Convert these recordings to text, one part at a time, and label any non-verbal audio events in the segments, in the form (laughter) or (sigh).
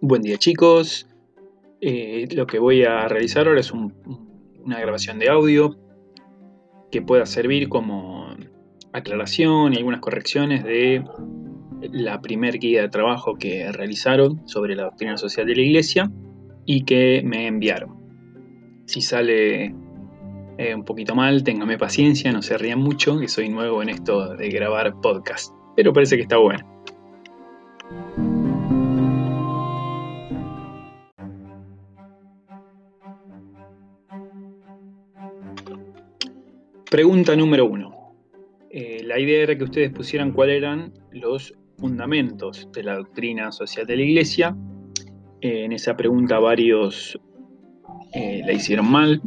Buen día chicos. Eh, lo que voy a realizar ahora es una grabación de audio que pueda servir como aclaración y algunas correcciones de la primer guía de trabajo que realizaron sobre la doctrina social de la iglesia y que me enviaron. Si sale eh, un poquito mal, téngame paciencia, no se rían mucho, que soy nuevo en esto de grabar podcast, pero parece que está bueno. Pregunta número uno. Eh, la idea era que ustedes pusieran cuáles eran los fundamentos de la doctrina social de la Iglesia. Eh, en esa pregunta varios eh, la hicieron mal,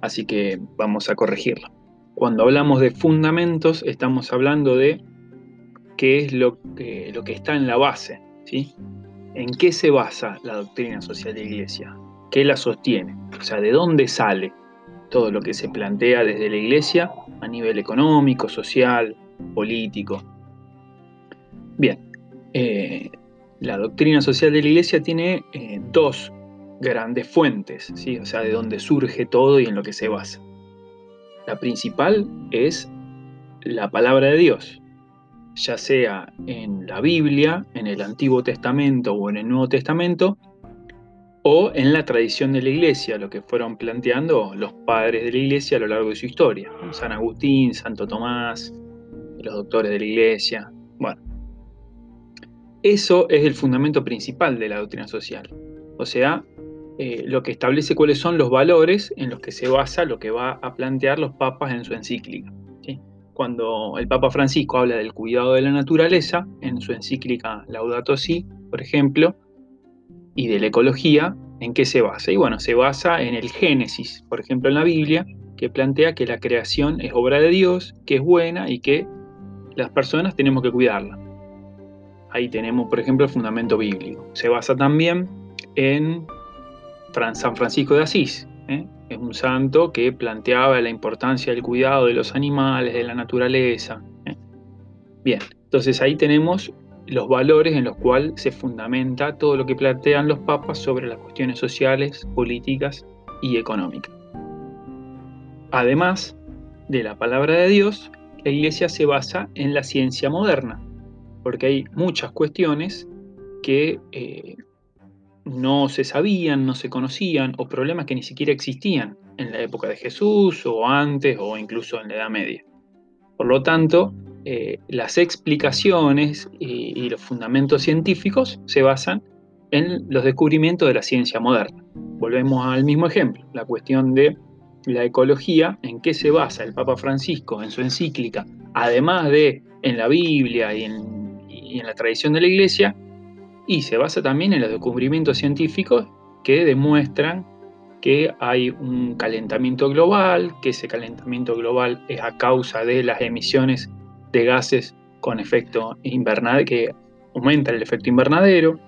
así que vamos a corregirla. Cuando hablamos de fundamentos, estamos hablando de qué es lo que, lo que está en la base, ¿sí? ¿En qué se basa la doctrina social de la Iglesia? ¿Qué la sostiene? O sea, ¿de dónde sale? Todo lo que se plantea desde la Iglesia a nivel económico, social, político. Bien, eh, la doctrina social de la Iglesia tiene eh, dos grandes fuentes, ¿sí? o sea, de donde surge todo y en lo que se basa. La principal es la palabra de Dios, ya sea en la Biblia, en el Antiguo Testamento o en el Nuevo Testamento, o en la tradición de la iglesia, lo que fueron planteando los padres de la iglesia a lo largo de su historia. San Agustín, Santo Tomás, los doctores de la iglesia. Bueno, eso es el fundamento principal de la doctrina social. O sea, eh, lo que establece cuáles son los valores en los que se basa lo que va a plantear los papas en su encíclica. Cuando el Papa Francisco habla del cuidado de la naturaleza, en su encíclica Laudato Si, por ejemplo, y de la ecología, ¿en qué se basa? Y bueno, se basa en el Génesis, por ejemplo en la Biblia, que plantea que la creación es obra de Dios, que es buena y que las personas tenemos que cuidarla. Ahí tenemos, por ejemplo, el fundamento bíblico. Se basa también en San Francisco de Asís. ¿eh? Es un santo que planteaba la importancia del cuidado de los animales, de la naturaleza. ¿eh? Bien, entonces ahí tenemos los valores en los cuales se fundamenta todo lo que plantean los papas sobre las cuestiones sociales, políticas y económicas. Además de la palabra de Dios, la Iglesia se basa en la ciencia moderna, porque hay muchas cuestiones que eh, no se sabían, no se conocían, o problemas que ni siquiera existían en la época de Jesús, o antes, o incluso en la Edad Media. Por lo tanto, eh, las explicaciones y, los fundamentos científicos se basan en los descubrimientos de la ciencia moderna. Volvemos al mismo ejemplo, la cuestión de la ecología, en qué se basa el Papa Francisco en su encíclica, además de en la Biblia y en, y en la tradición de la Iglesia, y se basa también en los descubrimientos científicos que demuestran que hay un calentamiento global, que ese calentamiento global es a causa de las emisiones de gases con efecto invernadero, que aumenta el efecto invernadero.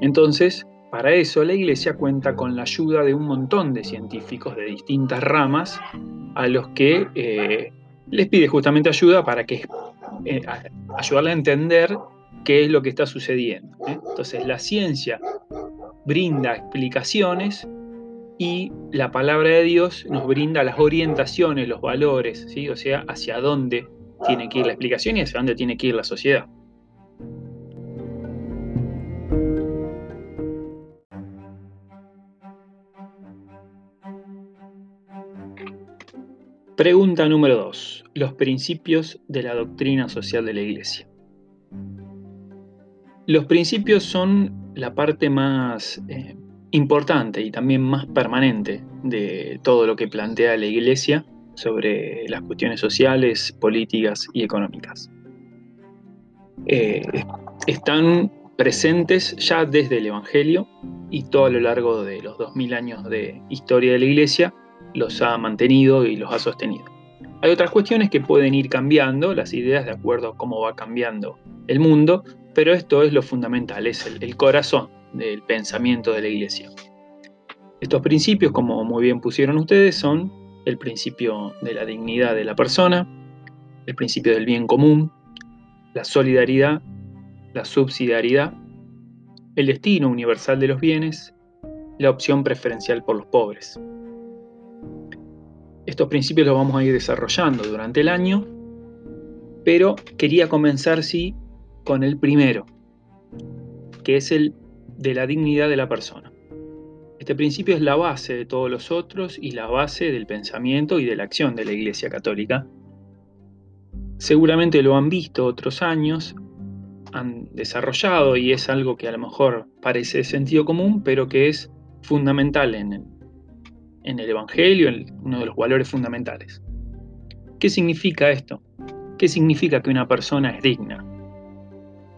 Entonces, para eso la Iglesia cuenta con la ayuda de un montón de científicos de distintas ramas a los que eh, les pide justamente ayuda para que eh, ayudarle a entender qué es lo que está sucediendo. ¿eh? Entonces la ciencia brinda explicaciones y la palabra de Dios nos brinda las orientaciones, los valores, ¿sí? o sea, hacia dónde tiene que ir la explicación y hacia dónde tiene que ir la sociedad. Pregunta número 2. Los principios de la doctrina social de la Iglesia. Los principios son la parte más eh, importante y también más permanente de todo lo que plantea la Iglesia sobre las cuestiones sociales, políticas y económicas. Eh, están presentes ya desde el Evangelio y todo a lo largo de los 2000 años de historia de la Iglesia los ha mantenido y los ha sostenido. Hay otras cuestiones que pueden ir cambiando las ideas de acuerdo a cómo va cambiando el mundo, pero esto es lo fundamental, es el, el corazón del pensamiento de la Iglesia. Estos principios, como muy bien pusieron ustedes, son el principio de la dignidad de la persona, el principio del bien común, la solidaridad, la subsidiariedad, el destino universal de los bienes, la opción preferencial por los pobres. Estos principios los vamos a ir desarrollando durante el año, pero quería comenzar sí con el primero, que es el de la dignidad de la persona. Este principio es la base de todos los otros y la base del pensamiento y de la acción de la Iglesia Católica. Seguramente lo han visto otros años, han desarrollado y es algo que a lo mejor parece sentido común, pero que es fundamental en el, en el Evangelio, uno de los valores fundamentales. ¿Qué significa esto? ¿Qué significa que una persona es digna?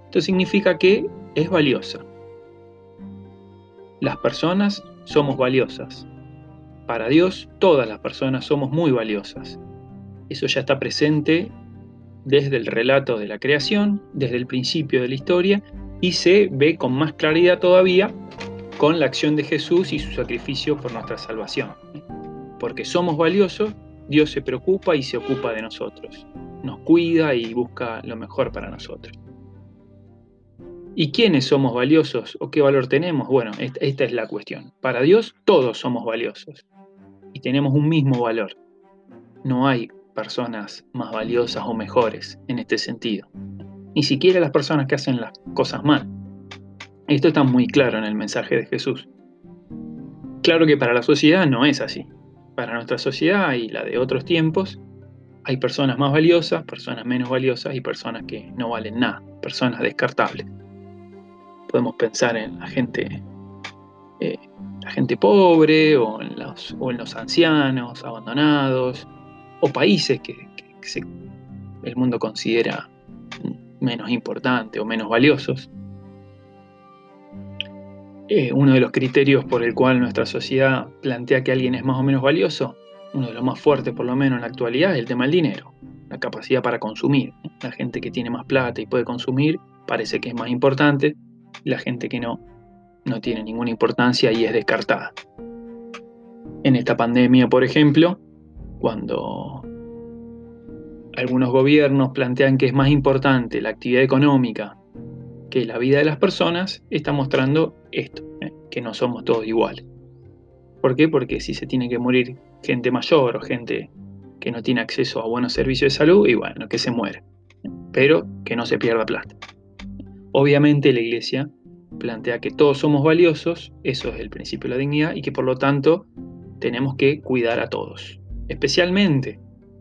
Esto significa que es valiosa. Las personas somos valiosas. Para Dios, todas las personas somos muy valiosas. Eso ya está presente desde el relato de la creación, desde el principio de la historia, y se ve con más claridad todavía con la acción de Jesús y su sacrificio por nuestra salvación. Porque somos valiosos, Dios se preocupa y se ocupa de nosotros. Nos cuida y busca lo mejor para nosotros. ¿Y quiénes somos valiosos o qué valor tenemos? Bueno, esta es la cuestión. Para Dios todos somos valiosos y tenemos un mismo valor. No hay personas más valiosas o mejores en este sentido. Ni siquiera las personas que hacen las cosas mal. Esto está muy claro en el mensaje de Jesús. Claro que para la sociedad no es así. Para nuestra sociedad y la de otros tiempos, hay personas más valiosas, personas menos valiosas y personas que no valen nada, personas descartables podemos pensar en la gente, eh, la gente pobre o en, los, ancianos abandonados o países que, el mundo considera menos importantes o menos valiosos. Eh, uno de los criterios por el cual nuestra sociedad plantea que alguien es más o menos valioso, uno de los más fuertes por lo menos en la actualidad, es el tema del dinero, la capacidad para consumir. La gente que tiene más plata y puede consumir parece que es más importante la gente que no, no tiene ninguna importancia y es descartada. En esta pandemia, por ejemplo, cuando algunos gobiernos plantean que es más importante la actividad económica que la vida de las personas, está mostrando esto, ¿eh? que no somos todos iguales. ¿Por qué? Porque si se tiene que morir gente mayor o gente que no tiene acceso a buenos servicios de salud, y bueno, que se muere, pero que no se pierda plata. Obviamente la Iglesia plantea que todos somos valiosos, eso es el principio de la dignidad, y que por lo tanto tenemos que cuidar a todos, especialmente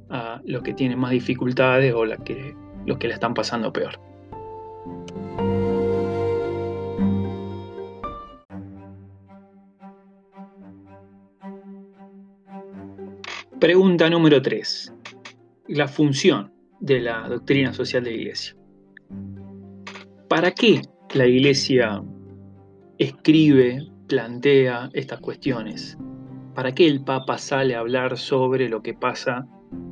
a los que tienen más dificultades o que, los que la están pasando peor. Pregunta número 3. La función de la doctrina social de la Iglesia. ¿Para qué la Iglesia escribe, plantea estas cuestiones? ¿Para qué el Papa sale a hablar sobre lo que pasa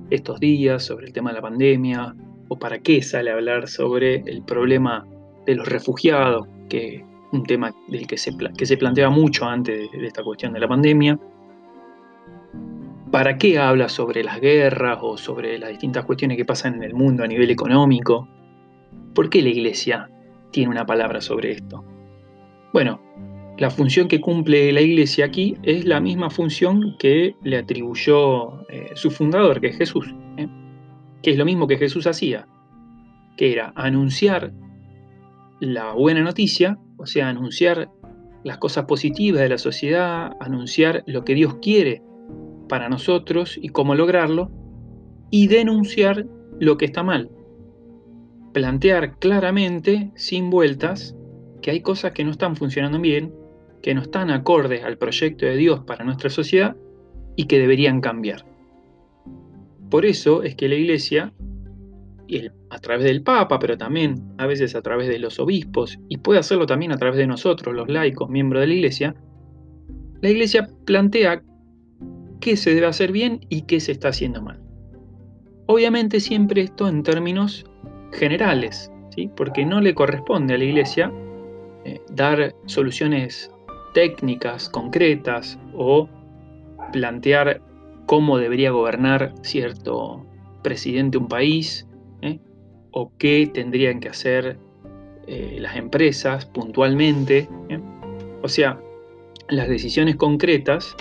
estos días, sobre el tema de la pandemia? ¿O para qué sale a hablar sobre el problema de los refugiados, que un tema del que se, que mucho antes de esta cuestión de la pandemia? ¿Para qué habla sobre las guerras o sobre las distintas cuestiones que pasan en el mundo a nivel económico? ¿Por qué la Iglesia tiene una palabra sobre esto. Bueno, la función que cumple la iglesia aquí es la misma función que le atribuyó eh, su fundador, que es Jesús, ¿eh? que es lo mismo que Jesús hacía, que era anunciar la buena noticia, o sea, anunciar las cosas positivas de la sociedad, anunciar lo que Dios quiere para nosotros y cómo lograrlo, y denunciar lo que está mal, plantear claramente, sin vueltas, que hay cosas que no están funcionando bien, que no están acordes al proyecto de Dios para nuestra sociedad y que deberían cambiar. Por eso es que la Iglesia, a través del Papa, pero también a veces a través de los obispos, y puede hacerlo también a través de nosotros, los laicos, miembros de la Iglesia, la Iglesia plantea qué se debe hacer bien y qué se está haciendo mal. Obviamente siempre esto en términos generales, ¿sí? porque no le corresponde a la Iglesia eh, dar soluciones técnicas, concretas o plantear cómo debería gobernar cierto presidente un país ¿eh? o qué tendrían que hacer eh, las empresas puntualmente. O sea, las decisiones concretas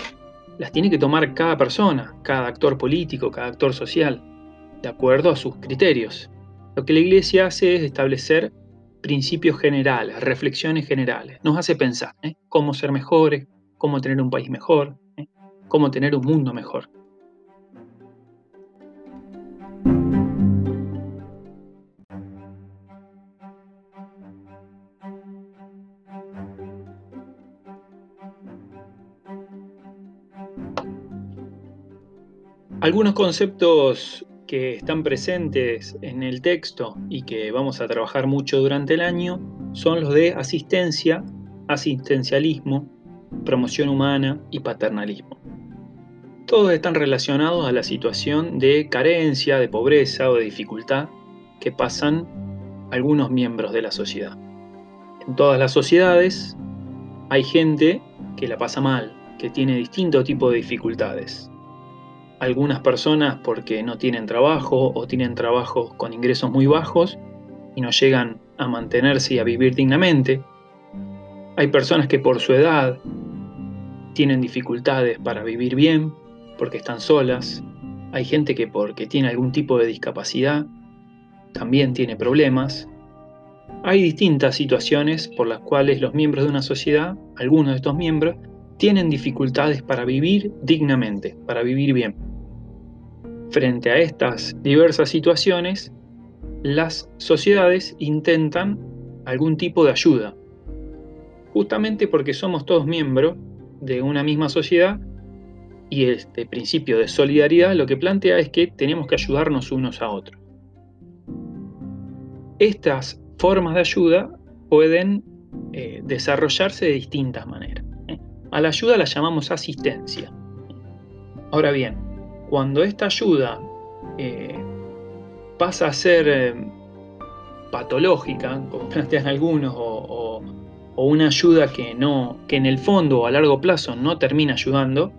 las tiene que tomar cada persona, cada actor político, cada actor social, de acuerdo a sus criterios. Lo que la Iglesia hace es establecer principios generales, reflexiones generales. Nos hace pensar ¿eh? cómo ser mejores, cómo tener un país mejor, cómo tener un mundo mejor. Algunos conceptos que están presentes en el texto y que vamos a trabajar mucho durante el año son los de asistencia, asistencialismo, promoción humana y paternalismo. Todos están relacionados a la situación de carencia, de pobreza o de dificultad que pasan algunos miembros de la sociedad. En todas las sociedades hay gente que la pasa mal, que tiene distinto tipo de dificultades algunas personas porque no tienen trabajo o tienen trabajos con ingresos muy bajos y no llegan a mantenerse y a vivir dignamente. Hay personas que por su edad tienen dificultades para vivir bien porque están solas. Hay gente que porque tiene algún tipo de discapacidad también tiene problemas. Hay distintas situaciones por las cuales los miembros de una sociedad, algunos de estos miembros, tienen dificultades para vivir dignamente, para vivir bien. Frente a estas diversas situaciones, las sociedades intentan algún tipo de ayuda, justamente porque somos todos miembros de una misma sociedad y este principio de solidaridad lo que plantea es que tenemos que ayudarnos unos a otros. Estas formas de ayuda pueden eh, desarrollarse de distintas maneras. A la ayuda la llamamos asistencia. Ahora bien, cuando esta ayuda eh, pasa a ser eh, patológica, como (laughs) plantean algunos, o, una ayuda que, no, que en el fondo o a largo plazo no termina ayudando,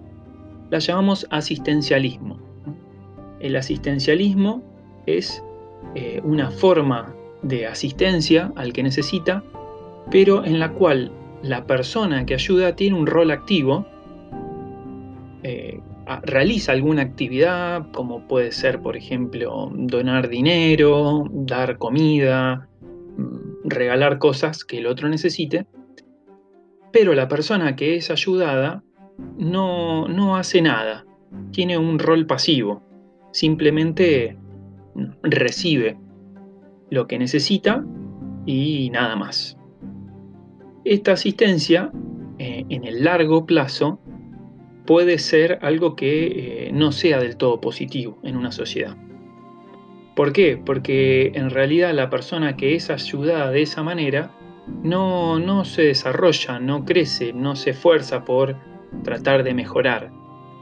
la llamamos asistencialismo. El asistencialismo es eh, una forma de asistencia al que necesita, pero en la cual la persona que ayuda tiene un rol activo, eh, realiza alguna actividad, como puede ser, por ejemplo, donar dinero, dar comida, mm, regalar cosas que el otro necesite, pero la persona que es ayudada no, no hace nada, tiene un rol pasivo, simplemente recibe lo que necesita y nada más. Esta asistencia, eh, en el largo plazo, puede ser algo que eh, no sea del todo positivo en una sociedad. ¿Por qué? Porque en realidad la persona que es ayudada de esa manera no, no se desarrolla, no crece, no se esfuerza por tratar de mejorar,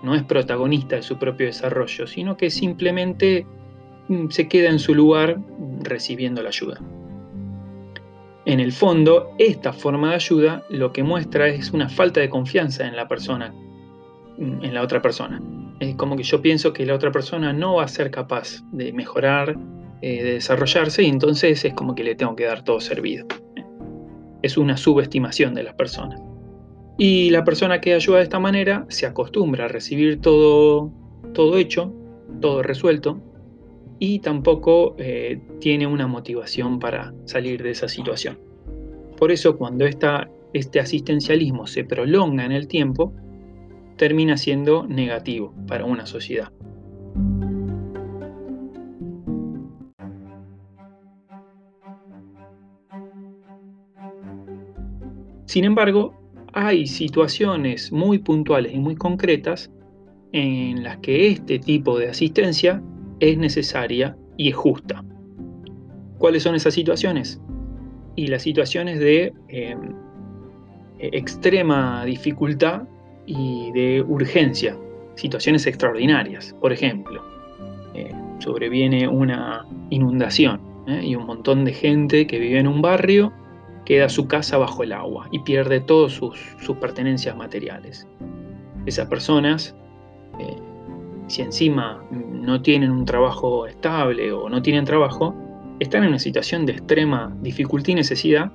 no es protagonista de su propio desarrollo, sino que simplemente mm, se queda en su lugar recibiendo la ayuda. En el fondo, esta forma de ayuda lo que muestra es una falta de confianza en la persona, en la otra persona. Es como que yo pienso que la otra persona no va a ser capaz de mejorar, eh, de desarrollarse, y entonces es como que le tengo que dar todo servido. Es una subestimación de las personas. Y la persona que ayuda de esta manera se acostumbra a recibir todo, todo hecho, todo resuelto, y tampoco eh, tiene una motivación para salir de esa situación. Por eso cuando este asistencialismo se prolonga en el tiempo, termina siendo negativo para una sociedad. Sin embargo, hay situaciones muy puntuales y muy concretas en las que este tipo de asistencia es necesaria y es justa. ¿Cuáles son esas situaciones? Y las situaciones de em, extrema dificultad y de urgencia, situaciones extraordinarias. Por ejemplo, eh, sobreviene una inundación ¿eh? y un montón de gente que vive en un barrio queda su casa bajo el agua y pierde todas sus, pertenencias materiales. Esas personas, eh, si encima no tienen un trabajo estable o no tienen trabajo, están en una situación de extrema dificultad y necesidad,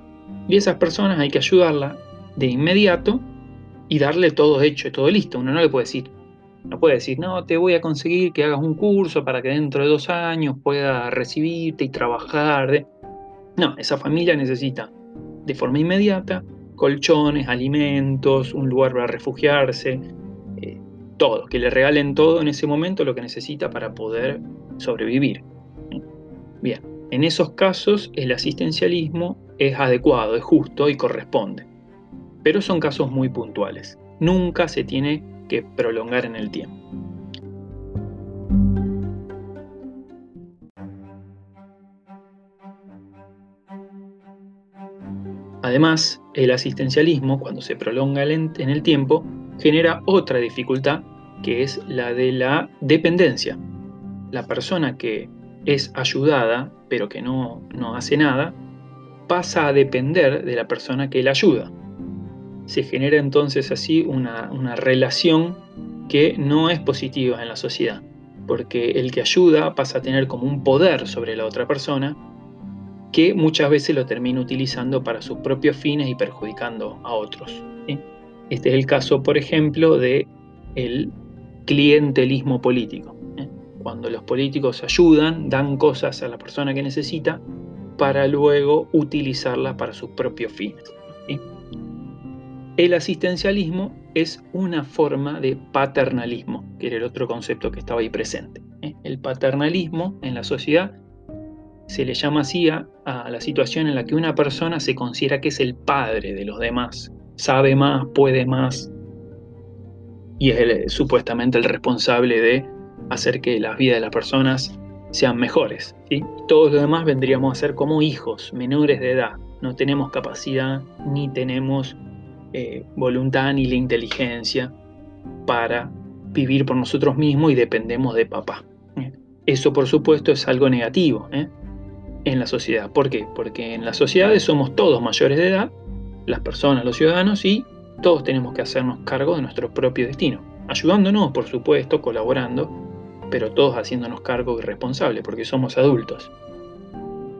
y esas personas hay que ayudarla de inmediato y darle todo hecho, todo listo. Uno no le puede decir, no puede decir, no, te voy a conseguir que hagas un curso para que dentro de dos años pueda recibirte y trabajar. No, esa familia necesita de forma inmediata colchones, alimentos, un lugar para refugiarse, eh, todo, que le regalen todo en ese momento lo que necesita para poder sobrevivir. Bien, en esos casos el asistencialismo es adecuado, es justo y corresponde, pero son casos muy puntuales. Nunca se tiene que prolongar en el tiempo. Además, el asistencialismo, cuando se prolonga en el tiempo, genera otra dificultad que es la de la dependencia. La persona que es ayudada, pero que no, hace nada, pasa a depender de la persona que la ayuda. Se genera entonces así una, una relación que no es positiva en la sociedad, porque el que ayuda pasa a tener como un poder sobre la otra persona que muchas veces lo termina utilizando para sus propios fines y perjudicando a otros. Este es el caso, por ejemplo, de el clientelismo político. Cuando los políticos ayudan, dan cosas a la persona que necesita para luego utilizarlas para sus propios fines. El asistencialismo es una forma de paternalismo, que era el otro concepto que estaba ahí presente. El paternalismo en la sociedad se le llama así a, la situación en la que una persona se considera que es el padre de los demás, sabe más, puede más, y es supuestamente el responsable de hacer que las vidas de las personas sean mejores. ¿sí? Todos los demás vendríamos a ser como hijos, menores de edad. No tenemos capacidad, ni tenemos eh, voluntad, ni la inteligencia para vivir por nosotros mismos y dependemos de papá. ¿eh? Eso, por supuesto, es algo negativo. ¿eh? en la sociedad. ¿Por qué? Porque en las sociedades somos todos mayores de edad, las personas, los ciudadanos, y todos tenemos que hacernos cargo de nuestro propio destino. Ayudándonos, por supuesto, colaborando, pero todos haciéndonos cargo y responsables, porque somos adultos.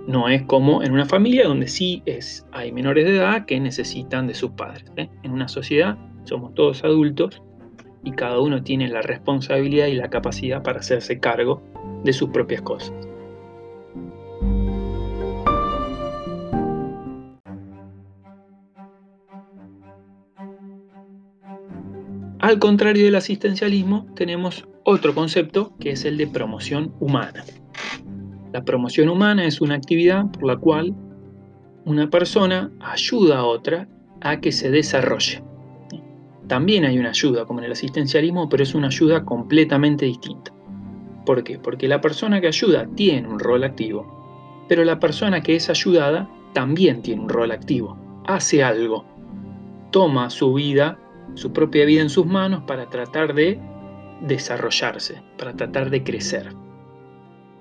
No es como en una familia donde sí es, hay menores de edad que necesitan de sus padres. ¿eh? En una sociedad somos todos adultos y cada uno tiene la responsabilidad y la capacidad para hacerse cargo de sus propias cosas. Al contrario del asistencialismo, tenemos otro concepto que es el de promoción humana. La promoción humana es una actividad por la cual una persona ayuda a otra a que se desarrolle. También hay una ayuda como en el asistencialismo, pero es una ayuda completamente distinta. ¿Por qué? Porque la persona que ayuda tiene un rol activo, pero la persona que es ayudada también tiene un rol activo, hace algo, toma su vida su propia vida en sus manos para tratar de desarrollarse, para tratar de crecer.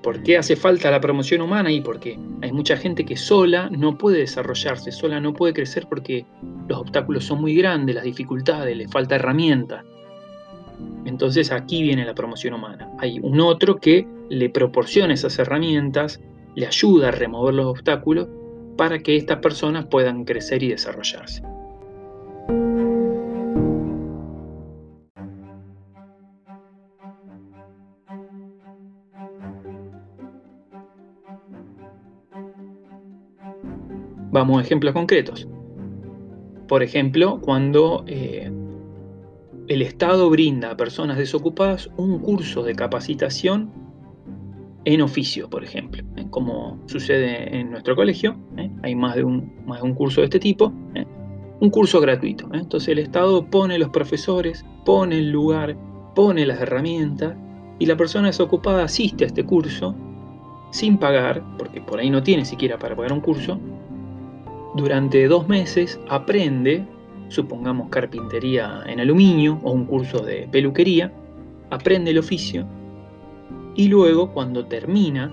¿Por qué hace falta la promoción humana? Y porque hay mucha gente que sola no puede desarrollarse, sola no puede crecer porque los obstáculos son muy grandes, las dificultades, le falta herramienta. Entonces aquí viene la promoción humana. Hay un otro que le proporciona esas herramientas, le ayuda a remover los obstáculos para que estas personas puedan crecer y desarrollarse. Vamos a ejemplos concretos. Por ejemplo, cuando eh, el Estado brinda a personas desocupadas un curso de capacitación en oficio, por ejemplo, ¿eh? como sucede en nuestro colegio, ¿eh? hay más de, un, más de un curso de este tipo, un curso gratuito. Entonces el Estado pone los profesores, pone el lugar, pone las herramientas y la persona desocupada asiste a este curso sin pagar, porque por ahí no tiene siquiera para pagar un curso, durante dos meses aprende, supongamos carpintería en aluminio o un curso de peluquería, aprende el oficio y luego cuando termina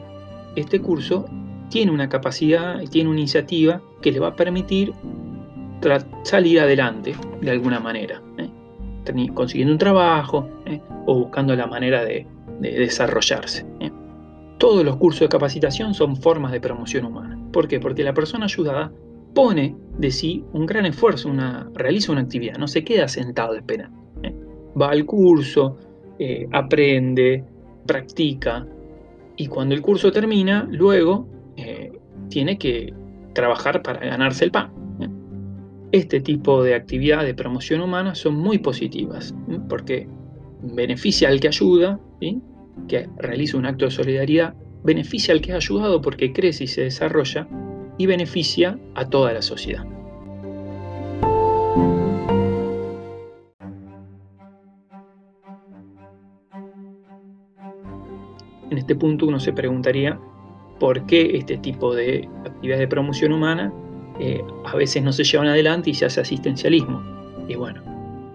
este curso tiene una capacidad, tiene una iniciativa que le va a permitir salir adelante de alguna manera, ¿eh? consiguiendo un trabajo ¿eh? o buscando la manera de, desarrollarse. ¿eh? todos los cursos de capacitación son formas de promoción humana. ¿Por qué? Porque la persona ayudada pone de sí un gran esfuerzo, realiza una actividad, no se queda sentado esperando. ¿eh? Va al curso, eh, aprende, practica, y cuando el curso termina, luego eh, tiene que trabajar para ganarse el pan. Este tipo de actividad de promoción humana son muy positivas, porque beneficia al que ayuda, que realiza un acto de solidaridad, beneficia al que ha ayudado porque crece y se desarrolla, y beneficia a toda la sociedad. En este punto uno se preguntaría por qué este tipo de actividades de promoción humana eh, a veces no se llevan adelante y se hace asistencialismo. Y bueno,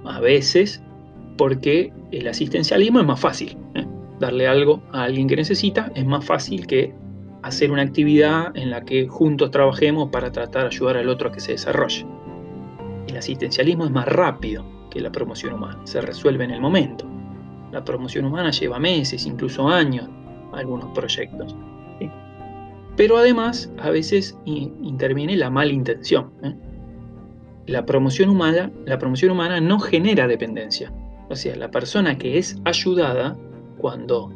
a veces porque el asistencialismo es más fácil. ¿eh? Darle algo a alguien que necesita es más fácil que hacer una actividad en la que juntos trabajemos para tratar de ayudar al otro a que se desarrolle. El asistencialismo es más rápido que la promoción humana, se resuelve en el momento. La promoción humana lleva meses, incluso años, algunos proyectos. Pero además, a veces interviene la mala intención. ¿eh? La, promoción humana, la promoción humana no genera dependencia. O sea, la persona que es ayudada, cuando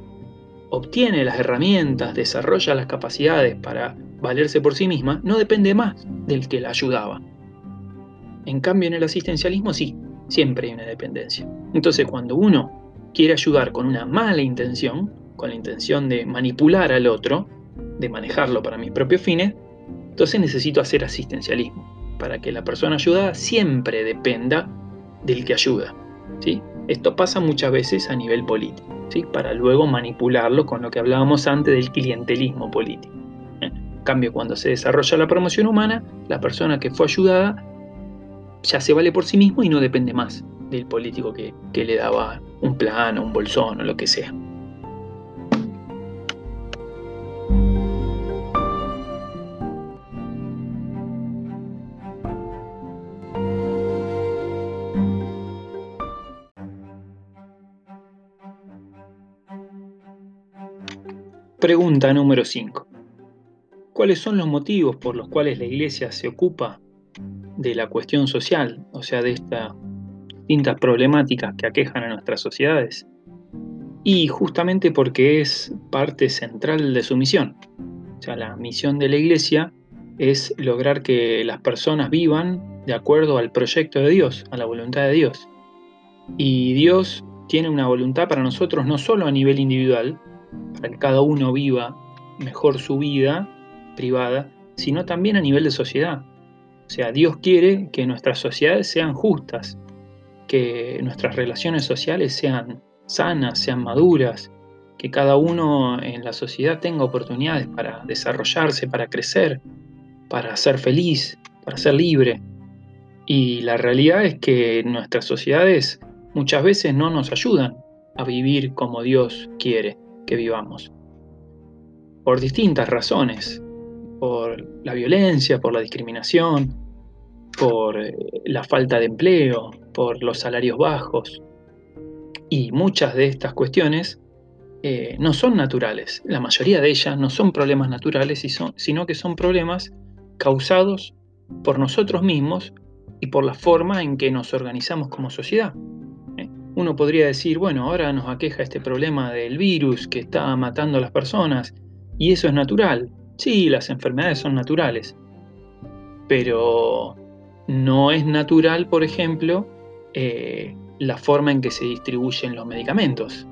obtiene las herramientas, desarrolla las capacidades para valerse por sí misma, no depende más del que la ayudaba. En cambio, en el asistencialismo sí, siempre hay una dependencia. Entonces, cuando uno quiere ayudar con una mala intención, con la intención de manipular al otro, de manejarlo para mis propios fines, entonces necesito hacer asistencialismo, para que la persona ayudada siempre dependa del que ayuda. ¿sí? Esto pasa muchas veces a nivel político para luego manipularlo con lo que hablábamos antes del clientelismo político. En cambio, cuando se desarrolla la promoción humana, la persona que fue ayudada ya se vale por sí mismo y no depende más del político que, que le daba un plan o un bolsón o lo que sea. Pregunta número 5. ¿Cuáles son los motivos por los cuales la Iglesia se ocupa de la cuestión social, o sea, de estas distintas problemáticas que aquejan a nuestras sociedades? Y justamente porque es parte central de su misión. O sea, la misión de la Iglesia es lograr que las personas vivan de acuerdo al proyecto de Dios, a la voluntad de Dios. Y Dios tiene una voluntad para nosotros no solo a nivel individual, para que cada uno viva mejor su vida privada, sino también a nivel de sociedad. O sea, Dios quiere que nuestras sociedades sean justas, que nuestras relaciones sociales sean sanas, sean maduras, que cada uno en la sociedad tenga oportunidades para desarrollarse, para crecer, para ser feliz, para ser libre. Y la realidad es que nuestras sociedades muchas veces no nos ayudan a vivir como Dios quiere que vivamos. Por distintas razones, por la violencia, por la discriminación, por eh, la falta de empleo, por los salarios bajos. Y muchas de estas cuestiones eh, no son naturales. La mayoría de ellas no son problemas naturales, sino que son problemas causados por nosotros mismos y por la forma en que nos organizamos como sociedad. Uno podría decir, bueno, ahora nos aqueja este problema del virus que está matando a las personas y eso es natural. Sí, las enfermedades son naturales. Pero no es natural, por ejemplo, eh, la forma en que se distribuyen los medicamentos.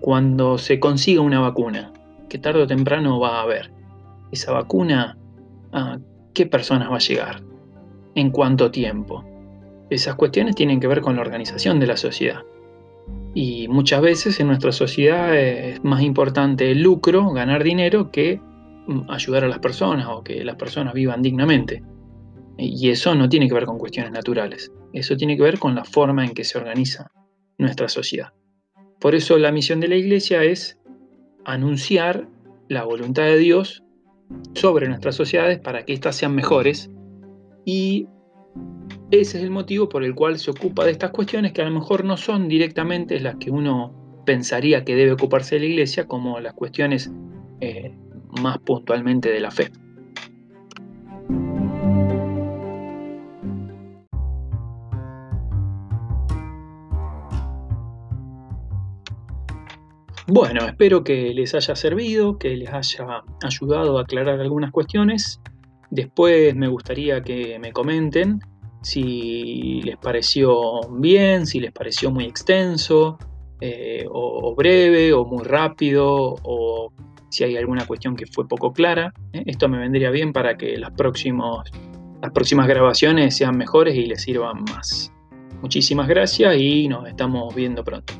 Cuando se consiga una vacuna, que tarde o temprano va a haber, esa vacuna, ¿a qué personas va a llegar? ¿En cuánto tiempo? Esas cuestiones tienen que ver con la organización de la sociedad. Y muchas veces en nuestra sociedad es más importante el lucro, ganar dinero, que mm, ayudar a las personas o que las personas vivan dignamente. Y eso no tiene que ver con cuestiones naturales. Eso tiene que ver con la forma en que se organiza nuestra sociedad. Por eso la misión de la iglesia es anunciar la voluntad de Dios sobre nuestras sociedades para que éstas sean mejores y ese es el motivo por el cual se ocupa de estas cuestiones que a lo mejor no son directamente las que uno pensaría que debe ocuparse la iglesia como las cuestiones eh, más puntualmente de la fe. Bueno, espero que les haya servido, que les haya ayudado a aclarar algunas cuestiones. Después me gustaría que me comenten si les pareció bien, si les pareció muy extenso, eh, o, breve, o muy rápido, o si hay alguna cuestión que fue poco clara. ¿eh? Esto me vendría bien para que las, las próximas grabaciones sean mejores y les sirvan más. Muchísimas gracias y nos estamos viendo pronto.